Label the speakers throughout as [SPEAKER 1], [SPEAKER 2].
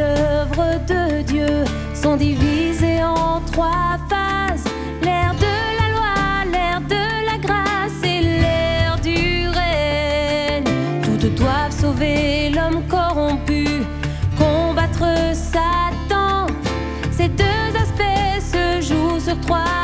[SPEAKER 1] œuvres de Dieu sont divisées en trois phases. L'ère de la loi, l'ère de la grâce et l'ère du règne. Toutes doivent sauver l'homme corrompu, combattre Satan. Ces deux aspects se jouent sur trois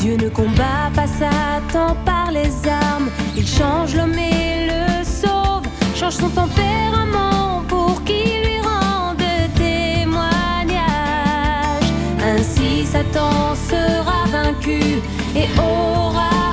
[SPEAKER 1] Dieu ne combat pas Satan par les armes, il change l'homme et le sauve, change son tempérament pour qu'il lui rende témoignage. Ainsi Satan sera vaincu et aura